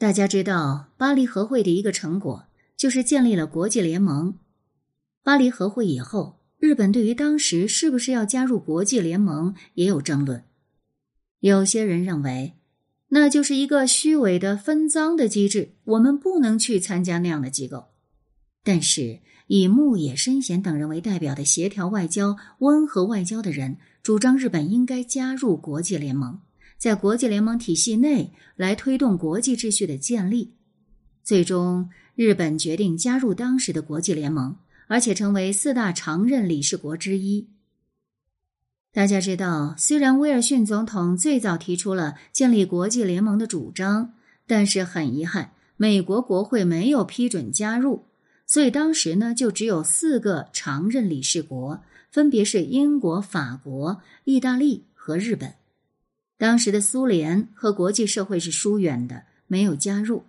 大家知道，巴黎和会的一个成果就是建立了国际联盟。巴黎和会以后，日本对于当时是不是要加入国际联盟也有争论。有些人认为，那就是一个虚伪的分赃的机制，我们不能去参加那样的机构。但是，以牧野伸贤等人为代表的协调外交、温和外交的人，主张日本应该加入国际联盟。在国际联盟体系内来推动国际秩序的建立，最终日本决定加入当时的国际联盟，而且成为四大常任理事国之一。大家知道，虽然威尔逊总统最早提出了建立国际联盟的主张，但是很遗憾，美国国会没有批准加入，所以当时呢就只有四个常任理事国，分别是英国、法国、意大利和日本。当时的苏联和国际社会是疏远的，没有加入。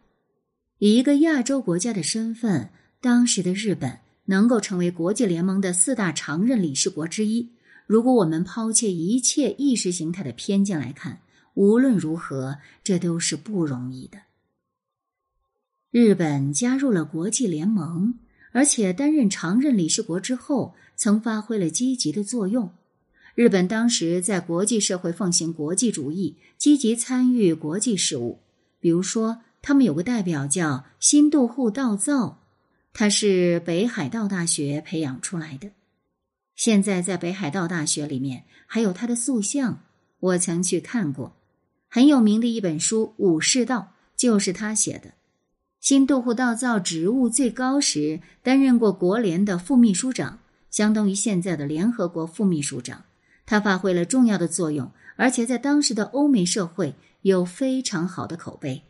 以一个亚洲国家的身份，当时的日本能够成为国际联盟的四大常任理事国之一。如果我们抛弃一切意识形态的偏见来看，无论如何，这都是不容易的。日本加入了国际联盟，而且担任常任理事国之后，曾发挥了积极的作用。日本当时在国际社会奉行国际主义，积极参与国际事务。比如说，他们有个代表叫新渡户道造，他是北海道大学培养出来的。现在在北海道大学里面还有他的塑像，我曾去看过。很有名的一本书《武士道》就是他写的。新渡户道造职务最高时，担任过国联的副秘书长，相当于现在的联合国副秘书长。他发挥了重要的作用，而且在当时的欧美社会有非常好的口碑。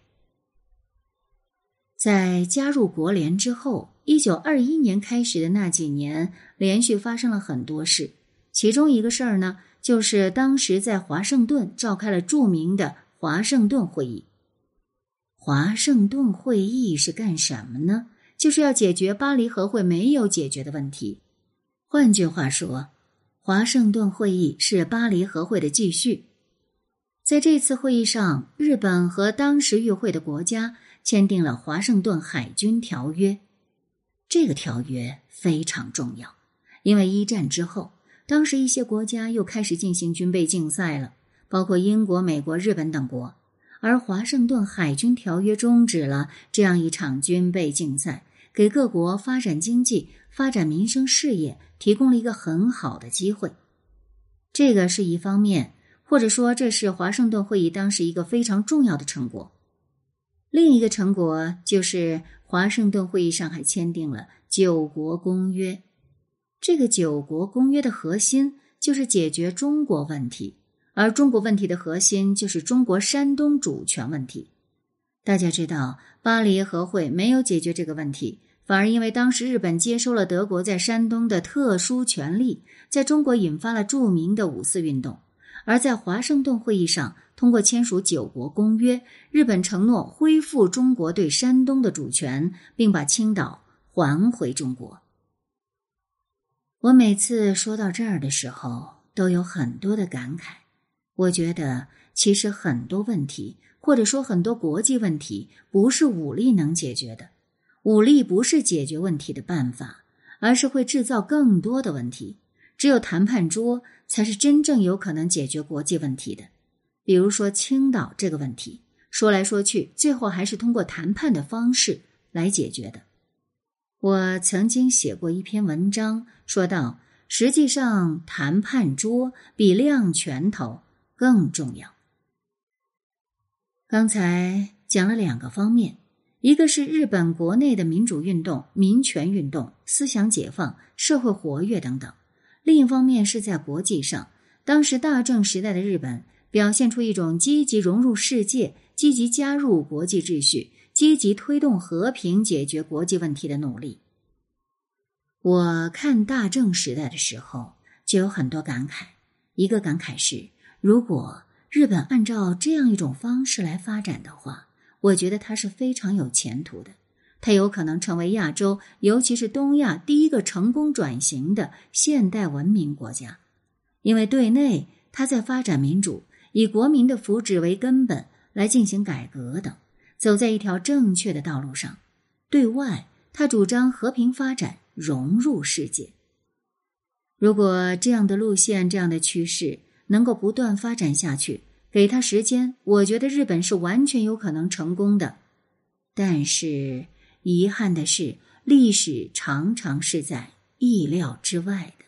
在加入国联之后，一九二一年开始的那几年，连续发生了很多事。其中一个事儿呢，就是当时在华盛顿召开了著名的华盛顿会议。华盛顿会议是干什么呢？就是要解决巴黎和会没有解决的问题。换句话说。华盛顿会议是巴黎和会的继续。在这次会议上，日本和当时与会的国家签订了《华盛顿海军条约》。这个条约非常重要，因为一战之后，当时一些国家又开始进行军备竞赛了，包括英国、美国、日本等国。而《华盛顿海军条约》终止了这样一场军备竞赛，给各国发展经济、发展民生事业。提供了一个很好的机会，这个是一方面，或者说这是华盛顿会议当时一个非常重要的成果。另一个成果就是华盛顿会议上还签订了九国公约。这个九国公约的核心就是解决中国问题，而中国问题的核心就是中国山东主权问题。大家知道，巴黎和会没有解决这个问题。反而因为当时日本接收了德国在山东的特殊权利，在中国引发了著名的五四运动。而在华盛顿会议上通过签署九国公约，日本承诺恢复中国对山东的主权，并把青岛还回中国。我每次说到这儿的时候，都有很多的感慨。我觉得，其实很多问题，或者说很多国际问题，不是武力能解决的。武力不是解决问题的办法，而是会制造更多的问题。只有谈判桌才是真正有可能解决国际问题的。比如说青岛这个问题，说来说去，最后还是通过谈判的方式来解决的。我曾经写过一篇文章，说到实际上谈判桌比亮拳头更重要。刚才讲了两个方面。一个是日本国内的民主运动、民权运动、思想解放、社会活跃等等；另一方面是在国际上，当时大正时代的日本表现出一种积极融入世界、积极加入国际秩序、积极推动和平解决国际问题的努力。我看大正时代的时候就有很多感慨，一个感慨是，如果日本按照这样一种方式来发展的话。我觉得它是非常有前途的，它有可能成为亚洲，尤其是东亚第一个成功转型的现代文明国家。因为对内，它在发展民主，以国民的福祉为根本来进行改革等；走在一条正确的道路上。对外，他主张和平发展，融入世界。如果这样的路线、这样的趋势能够不断发展下去，给他时间，我觉得日本是完全有可能成功的。但是，遗憾的是，历史常常是在意料之外的。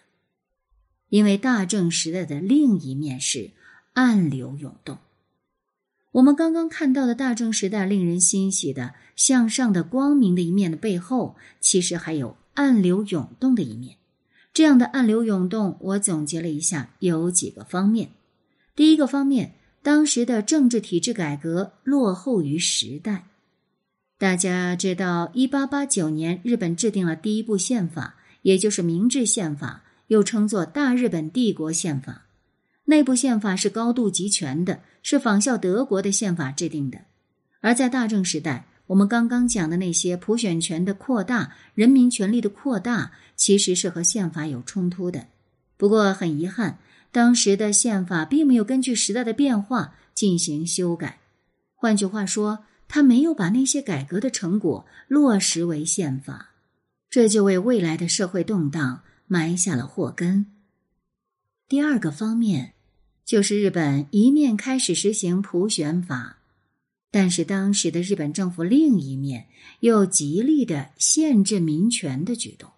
因为大正时代的另一面是暗流涌动。我们刚刚看到的大正时代令人欣喜的向上的光明的一面的背后，其实还有暗流涌动的一面。这样的暗流涌动，我总结了一下，有几个方面。第一个方面，当时的政治体制改革落后于时代。大家知道，一八八九年，日本制定了第一部宪法，也就是明治宪法，又称作大日本帝国宪法。内部宪法是高度集权的，是仿效德国的宪法制定的。而在大正时代，我们刚刚讲的那些普选权的扩大、人民权利的扩大，其实是和宪法有冲突的。不过很遗憾，当时的宪法并没有根据时代的变化进行修改。换句话说，他没有把那些改革的成果落实为宪法，这就为未来的社会动荡埋下了祸根。第二个方面，就是日本一面开始实行普选法。但是当时的日本政府另一面又极力的限制民权的举动。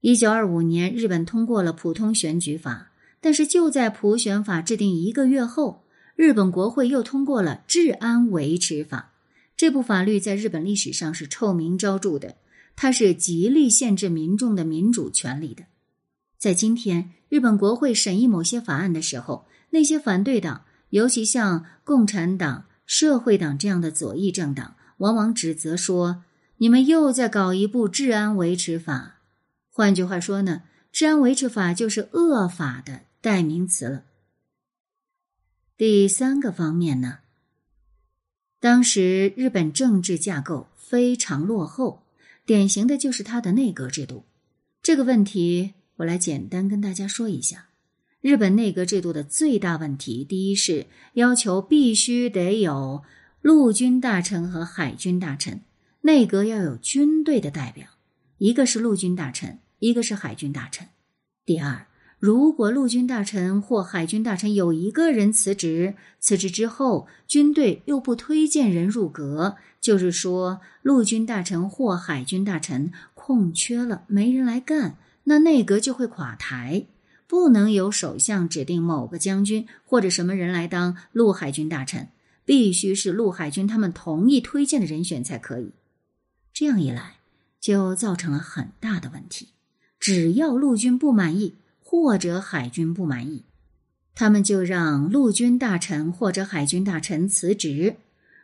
一九二五年，日本通过了普通选举法，但是就在普选法制定一个月后，日本国会又通过了治安维持法。这部法律在日本历史上是臭名昭著的，它是极力限制民众的民主权利的。在今天，日本国会审议某些法案的时候，那些反对党，尤其像共产党。社会党这样的左翼政党往往指责说：“你们又在搞一部治安维持法。”换句话说呢，治安维持法就是恶法的代名词了。第三个方面呢，当时日本政治架构非常落后，典型的就是它的内阁制度。这个问题我来简单跟大家说一下。日本内阁制度的最大问题，第一是要求必须得有陆军大臣和海军大臣，内阁要有军队的代表，一个是陆军大臣，一个是海军大臣。第二，如果陆军大臣或海军大臣有一个人辞职，辞职之后军队又不推荐人入阁，就是说陆军大臣或海军大臣空缺了，没人来干，那内阁就会垮台。不能由首相指定某个将军或者什么人来当陆海军大臣，必须是陆海军他们同意推荐的人选才可以。这样一来，就造成了很大的问题。只要陆军不满意或者海军不满意，他们就让陆军大臣或者海军大臣辞职。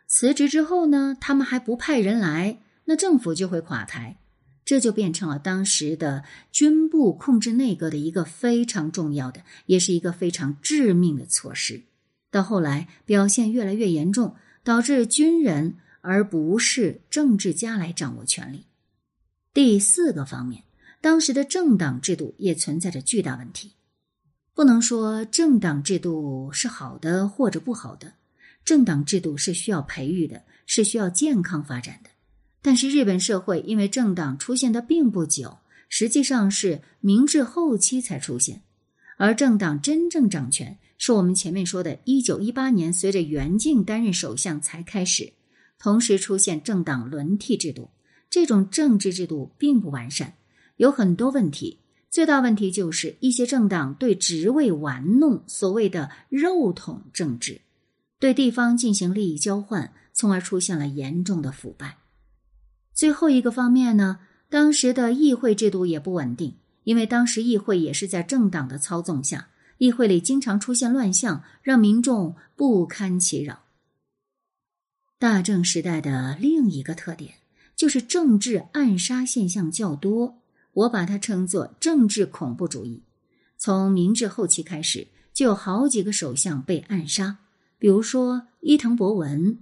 辞职之后呢，他们还不派人来，那政府就会垮台。这就变成了当时的军部控制内阁的一个非常重要的，也是一个非常致命的措施。到后来表现越来越严重，导致军人而不是政治家来掌握权力。第四个方面，当时的政党制度也存在着巨大问题。不能说政党制度是好的或者不好的，政党制度是需要培育的，是需要健康发展的。但是日本社会因为政党出现的并不久，实际上是明治后期才出现，而政党真正掌权是我们前面说的1918年，随着袁敬担任首相才开始，同时出现政党轮替制度。这种政治制度并不完善，有很多问题。最大问题就是一些政党对职位玩弄，所谓的肉统政治，对地方进行利益交换，从而出现了严重的腐败。最后一个方面呢，当时的议会制度也不稳定，因为当时议会也是在政党的操纵下，议会里经常出现乱象，让民众不堪其扰。大正时代的另一个特点就是政治暗杀现象较多，我把它称作政治恐怖主义。从明治后期开始，就有好几个首相被暗杀，比如说伊藤博文，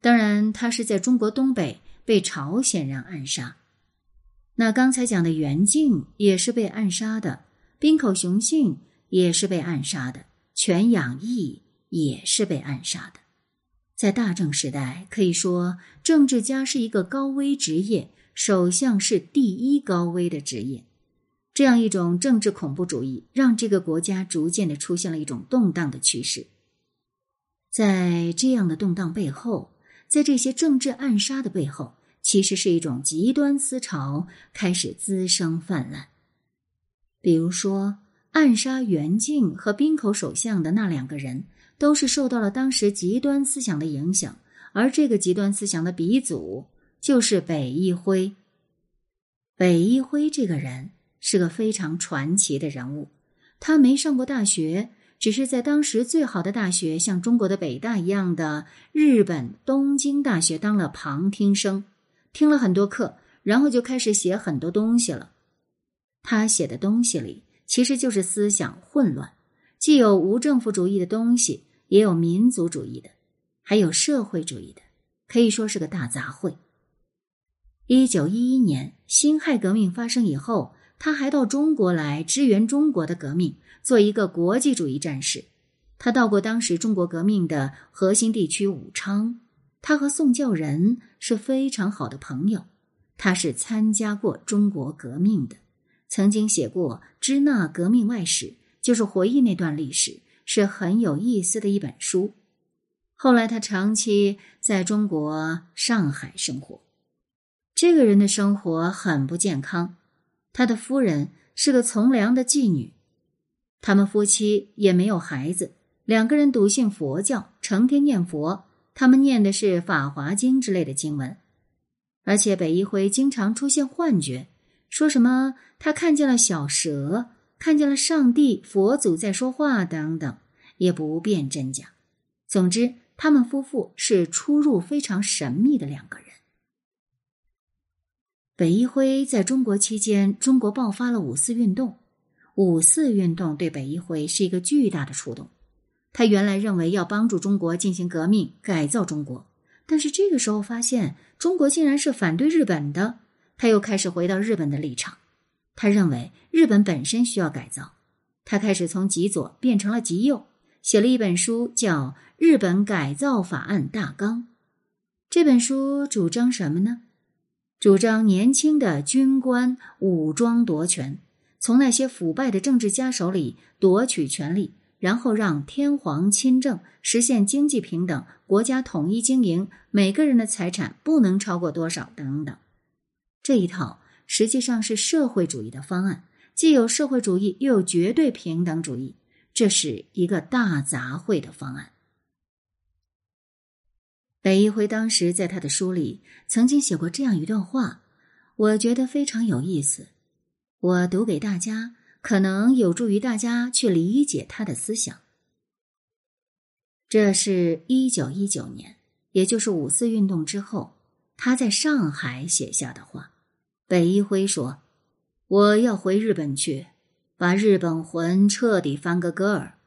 当然他是在中国东北。被朝鲜人暗杀，那刚才讲的袁静也是被暗杀的，滨口雄信也是被暗杀的，全养义也是被暗杀的。在大正时代，可以说政治家是一个高危职业，首相是第一高危的职业。这样一种政治恐怖主义，让这个国家逐渐的出现了一种动荡的趋势。在这样的动荡背后，在这些政治暗杀的背后，其实是一种极端思潮开始滋生泛滥。比如说，暗杀袁敬和滨口首相的那两个人。都是受到了当时极端思想的影响，而这个极端思想的鼻祖就是北一辉。北一辉这个人是个非常传奇的人物，他没上过大学，只是在当时最好的大学，像中国的北大一样的日本东京大学当了旁听生，听了很多课，然后就开始写很多东西了。他写的东西里其实就是思想混乱。既有无政府主义的东西，也有民族主义的，还有社会主义的，可以说是个大杂烩。一九一一年辛亥革命发生以后，他还到中国来支援中国的革命，做一个国际主义战士。他到过当时中国革命的核心地区武昌，他和宋教仁是非常好的朋友。他是参加过中国革命的，曾经写过《支那革命外史》。就是回忆那段历史是很有意思的一本书。后来他长期在中国上海生活，这个人的生活很不健康。他的夫人是个从良的妓女，他们夫妻也没有孩子，两个人笃信佛教，成天念佛。他们念的是《法华经》之类的经文，而且北一辉经常出现幻觉，说什么他看见了小蛇。看见了上帝、佛祖在说话等等，也不辨真假。总之，他们夫妇是出入非常神秘的两个人。北一辉在中国期间，中国爆发了五四运动。五四运动对北一辉是一个巨大的触动。他原来认为要帮助中国进行革命、改造中国，但是这个时候发现中国竟然是反对日本的，他又开始回到日本的立场。他认为日本本身需要改造，他开始从极左变成了极右，写了一本书叫《日本改造法案大纲》。这本书主张什么呢？主张年轻的军官武装夺权，从那些腐败的政治家手里夺取权力，然后让天皇亲政，实现经济平等，国家统一经营，每个人的财产不能超过多少等等。这一套。实际上是社会主义的方案，既有社会主义，又有绝对平等主义，这是一个大杂烩的方案。北一辉当时在他的书里曾经写过这样一段话，我觉得非常有意思，我读给大家，可能有助于大家去理解他的思想。这是一九一九年，也就是五四运动之后，他在上海写下的话。北一辉说：“我要回日本去，把日本魂彻底翻个个儿，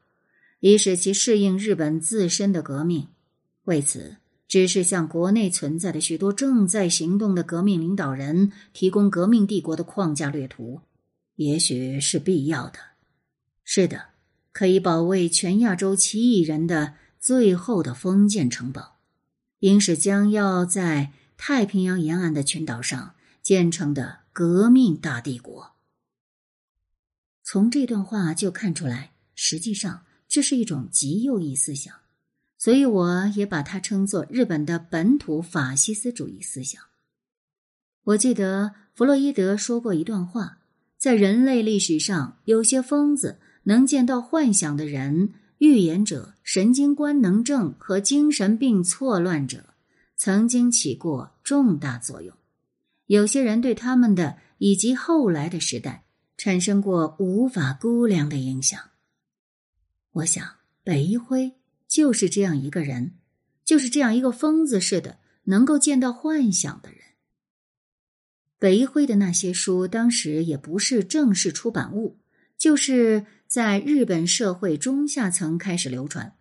以使其适应日本自身的革命。为此，只是向国内存在的许多正在行动的革命领导人提供革命帝国的框架略图，也许是必要的。是的，可以保卫全亚洲七亿人的最后的封建城堡，应是将要在太平洋沿岸的群岛上。”建成的革命大帝国。从这段话就看出来，实际上这是一种极右翼思想，所以我也把它称作日本的本土法西斯主义思想。我记得弗洛伊德说过一段话：在人类历史上，有些疯子、能见到幻想的人、预言者、神经官能症和精神病错乱者，曾经起过重大作用。有些人对他们的以及后来的时代产生过无法估量的影响。我想，北一辉就是这样一个人，就是这样一个疯子似的，能够见到幻想的人。北一辉的那些书，当时也不是正式出版物，就是在日本社会中下层开始流传，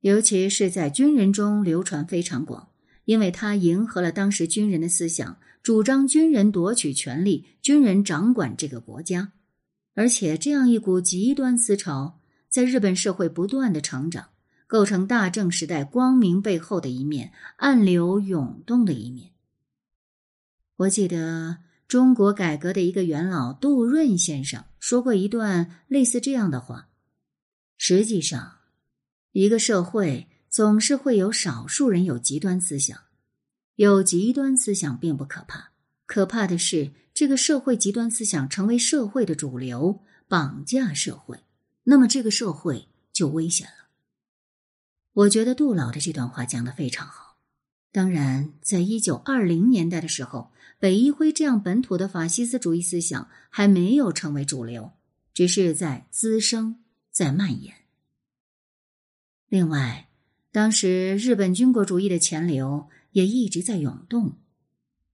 尤其是在军人中流传非常广，因为他迎合了当时军人的思想。主张军人夺取权力，军人掌管这个国家，而且这样一股极端思潮在日本社会不断的成长，构成大正时代光明背后的一面，暗流涌动的一面。我记得中国改革的一个元老杜润先生说过一段类似这样的话：实际上，一个社会总是会有少数人有极端思想，有极端思想并不可怕，可怕的是这个社会极端思想成为社会的主流，绑架社会，那么这个社会就危险了。我觉得杜老的这段话讲的非常好。当然，在一九二零年代的时候，北一辉这样本土的法西斯主义思想还没有成为主流，只是在滋生，在蔓延。另外，当时日本军国主义的钱流也一直在涌动。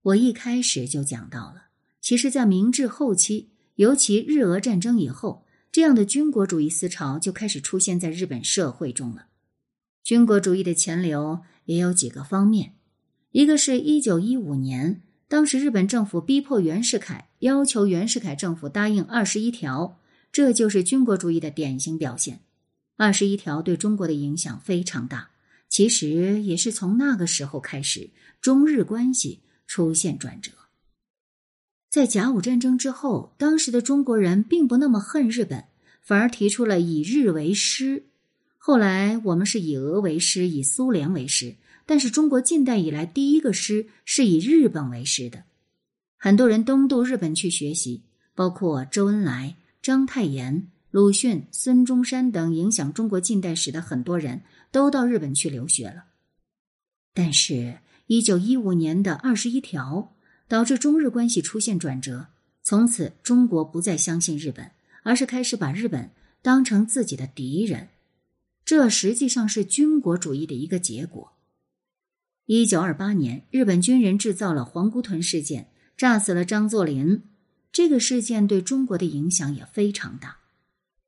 我一开始就讲到了，其实，在明治后期，尤其日俄战争以后，这样的军国主义思潮就开始出现在日本社会中了。军国主义的前流也有几个方面，一个是一九一五年，当时日本政府逼迫袁世凯，要求袁世凯政府答应二十一条，这就是军国主义的典型表现。二十一条对中国的影响非常大，其实也是从那个时候开始，中日关系出现转折。在甲午战争之后，当时的中国人并不那么恨日本，反而提出了以日为师。后来我们是以俄为师，以苏联为师，但是中国近代以来第一个师是以日本为师的。很多人东渡日本去学习，包括周恩来、章太炎、鲁迅、孙中山等影响中国近代史的很多人都到日本去留学了。但是，一九一五年的二十一条导致中日关系出现转折，从此中国不再相信日本，而是开始把日本当成自己的敌人。这实际上是军国主义的一个结果。一九二八年，日本军人制造了黄姑屯事件，炸死了张作霖。这个事件对中国的影响也非常大。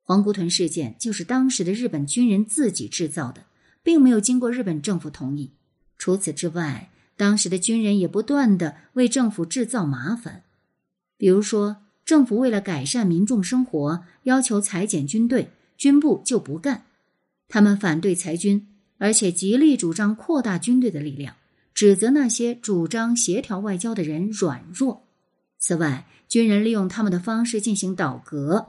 黄姑屯事件就是当时的日本军人自己制造的，并没有经过日本政府同意。除此之外，当时的军人也不断的为政府制造麻烦，比如说，政府为了改善民众生活，要求裁减军队，军部就不干。他们反对裁军，而且极力主张扩大军队的力量，指责那些主张协调外交的人软弱。此外，军人利用他们的方式进行倒阁，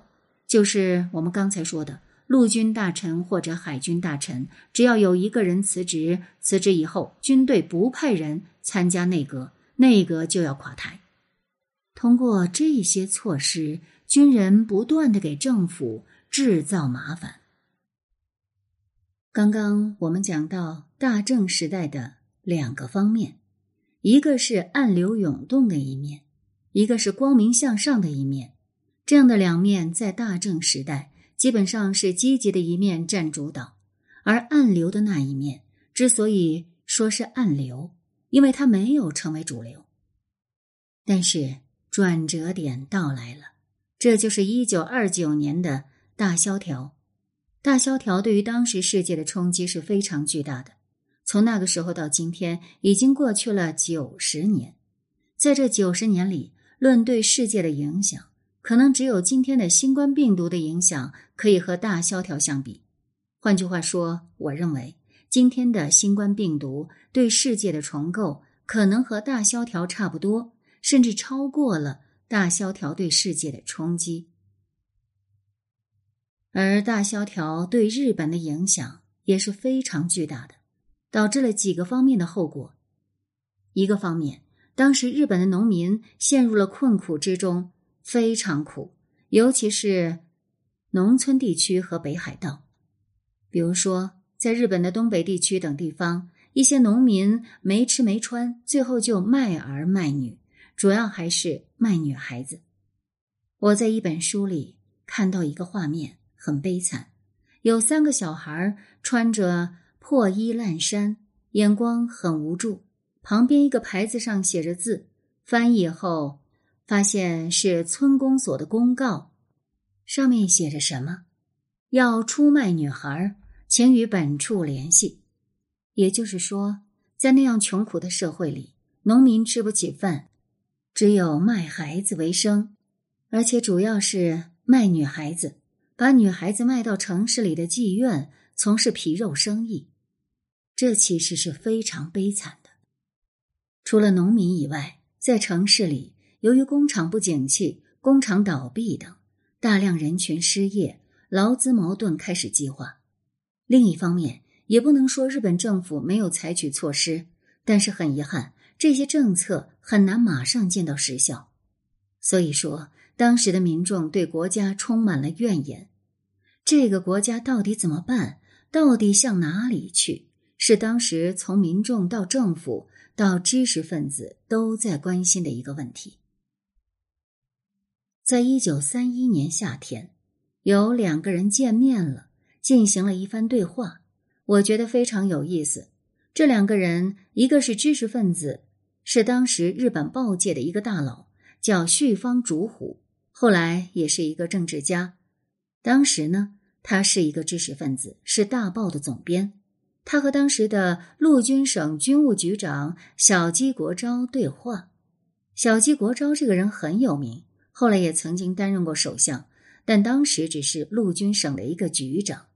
就是我们刚才说的陆军大臣或者海军大臣，只要有一个人辞职，辞职以后军队不派人参加内阁，内阁就要垮台。通过这些措施，军人不断的给政府制造麻烦。刚刚我们讲到大正时代的两个方面，一个是暗流涌动的一面，一个是光明向上的一面。这样的两面在大正时代基本上是积极的一面占主导，而暗流的那一面之所以说是暗流，因为它没有成为主流。但是转折点到来了，这就是一九二九年的大萧条。大萧条对于当时世界的冲击是非常巨大的。从那个时候到今天，已经过去了九十年。在这九十年里，论对世界的影响，可能只有今天的新冠病毒的影响可以和大萧条相比。换句话说，我认为今天的新冠病毒对世界的重构，可能和大萧条差不多，甚至超过了大萧条对世界的冲击。而大萧条对日本的影响也是非常巨大的，导致了几个方面的后果。一个方面，当时日本的农民陷入了困苦之中，非常苦，尤其是农村地区和北海道。比如说，在日本的东北地区等地方，一些农民没吃没穿，最后就卖儿卖女，主要还是卖女孩子。我在一本书里看到一个画面。很悲惨，有三个小孩穿着破衣烂衫，眼光很无助。旁边一个牌子上写着字，翻译后发现是村公所的公告，上面写着什么？要出卖女孩，请与本处联系。也就是说，在那样穷苦的社会里，农民吃不起饭，只有卖孩子为生，而且主要是卖女孩子。把女孩子卖到城市里的妓院，从事皮肉生意，这其实是非常悲惨的。除了农民以外，在城市里，由于工厂不景气、工厂倒闭等，大量人群失业，劳资矛盾开始激化。另一方面，也不能说日本政府没有采取措施，但是很遗憾，这些政策很难马上见到实效。所以说，当时的民众对国家充满了怨言。这个国家到底怎么办？到底向哪里去？是当时从民众到政府到知识分子都在关心的一个问题。在一九三一年夏天，有两个人见面了，进行了一番对话，我觉得非常有意思。这两个人，一个是知识分子，是当时日本报界的一个大佬，叫旭方竹虎，后来也是一个政治家。当时呢。他是一个知识分子，是大报的总编。他和当时的陆军省军务局长小矶国昭对话。小矶国昭这个人很有名，后来也曾经担任过首相，但当时只是陆军省的一个局长。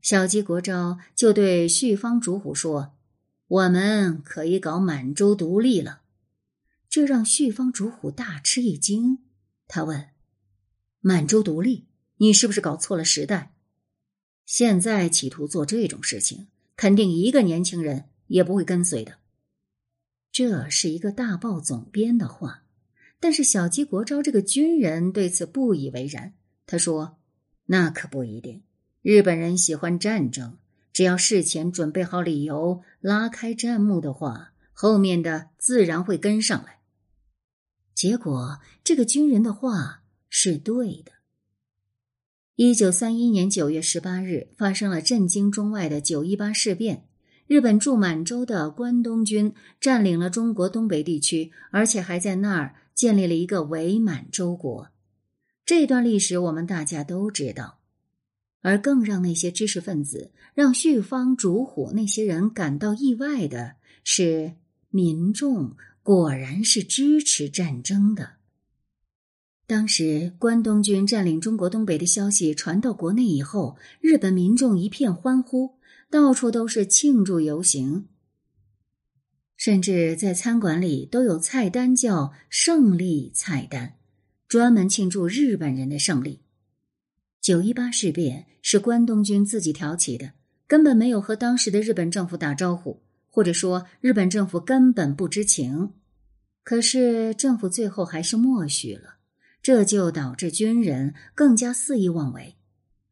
小矶国昭就对旭方竹虎说：“我们可以搞满洲独立了。”这让旭方竹虎大吃一惊。他问：“满洲独立？你是不是搞错了时代？”现在企图做这种事情，肯定一个年轻人也不会跟随的。这是一个大报总编的话，但是小鸡国昭这个军人对此不以为然。他说：“那可不一定，日本人喜欢战争，只要事前准备好理由，拉开战幕的话，后面的自然会跟上来。”结果，这个军人的话是对的。一九三一年九月十八日，发生了震惊中外的九一八事变。日本驻满洲的关东军占领了中国东北地区，而且还在那儿建立了一个伪满洲国。这段历史我们大家都知道。而更让那些知识分子、让旭方烛虎那些人感到意外的是，民众果然是支持战争的。当时关东军占领中国东北的消息传到国内以后，日本民众一片欢呼，到处都是庆祝游行，甚至在餐馆里都有菜单叫“胜利菜单”，专门庆祝日本人的胜利。九一八事变是关东军自己挑起的，根本没有和当时的日本政府打招呼，或者说日本政府根本不知情。可是政府最后还是默许了。这就导致军人更加肆意妄为，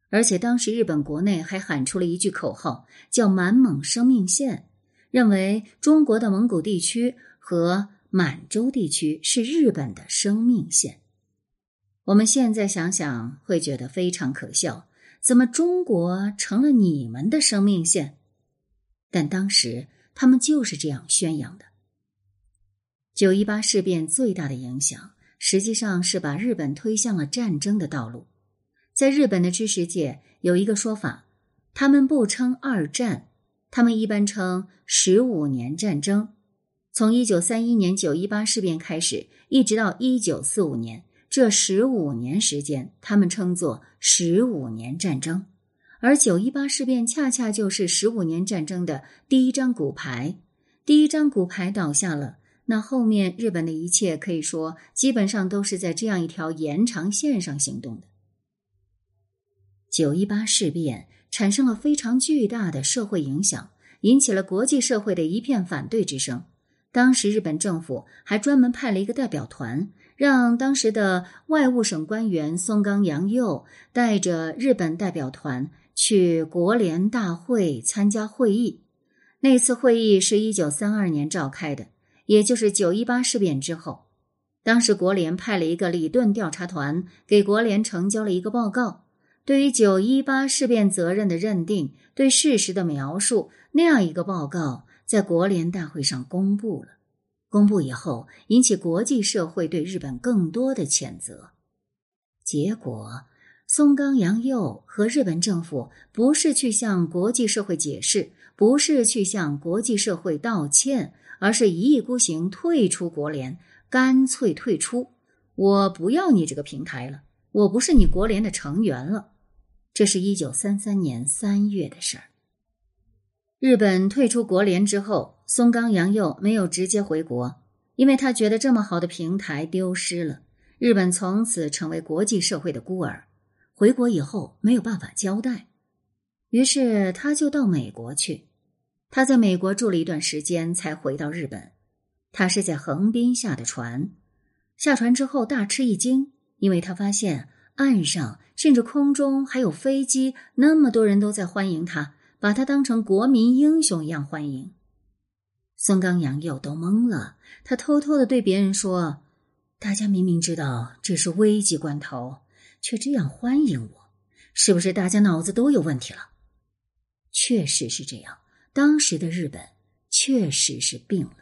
而且当时日本国内还喊出了一句口号，叫“满蒙生命线”，认为中国的蒙古地区和满洲地区是日本的生命线。我们现在想想会觉得非常可笑，怎么中国成了你们的生命线？但当时他们就是这样宣扬的。九一八事变最大的影响。实际上是把日本推向了战争的道路。在日本的知识界有一个说法，他们不称二战，他们一般称十五年战争。从一九三一年九一八事变开始，一直到一九四五年，这十五年时间，他们称作十五年战争。而九一八事变恰恰就是十五年战争的第一张骨牌，第一张骨牌倒下了。那后面日本的一切可以说基本上都是在这样一条延长线上行动的。九一八事变产生了非常巨大的社会影响，引起了国际社会的一片反对之声。当时日本政府还专门派了一个代表团，让当时的外务省官员松冈洋右带着日本代表团去国联大会参加会议。那次会议是一九三二年召开的。也就是九一八事变之后，当时国联派了一个理顿调查团给国联呈交了一个报告，对于九一八事变责任的认定、对事实的描述，那样一个报告在国联大会上公布了。公布以后，引起国际社会对日本更多的谴责。结果，松冈洋右和日本政府不是去向国际社会解释，不是去向国际社会道歉。而是一意孤行退出国联，干脆退出。我不要你这个平台了，我不是你国联的成员了。这是一九三三年三月的事儿。日本退出国联之后，松冈洋右没有直接回国，因为他觉得这么好的平台丢失了，日本从此成为国际社会的孤儿。回国以后没有办法交代，于是他就到美国去。他在美国住了一段时间，才回到日本。他是在横滨下的船，下船之后大吃一惊，因为他发现岸上甚至空中还有飞机，那么多人都在欢迎他。把他当成国民英雄一样欢迎，孙刚阳又都懵了。他偷偷的对别人说：“大家明明知道这是危急关头，却这样欢迎我，是不是大家脑子都有问题了？”确实是这样，当时的日本确实是病了。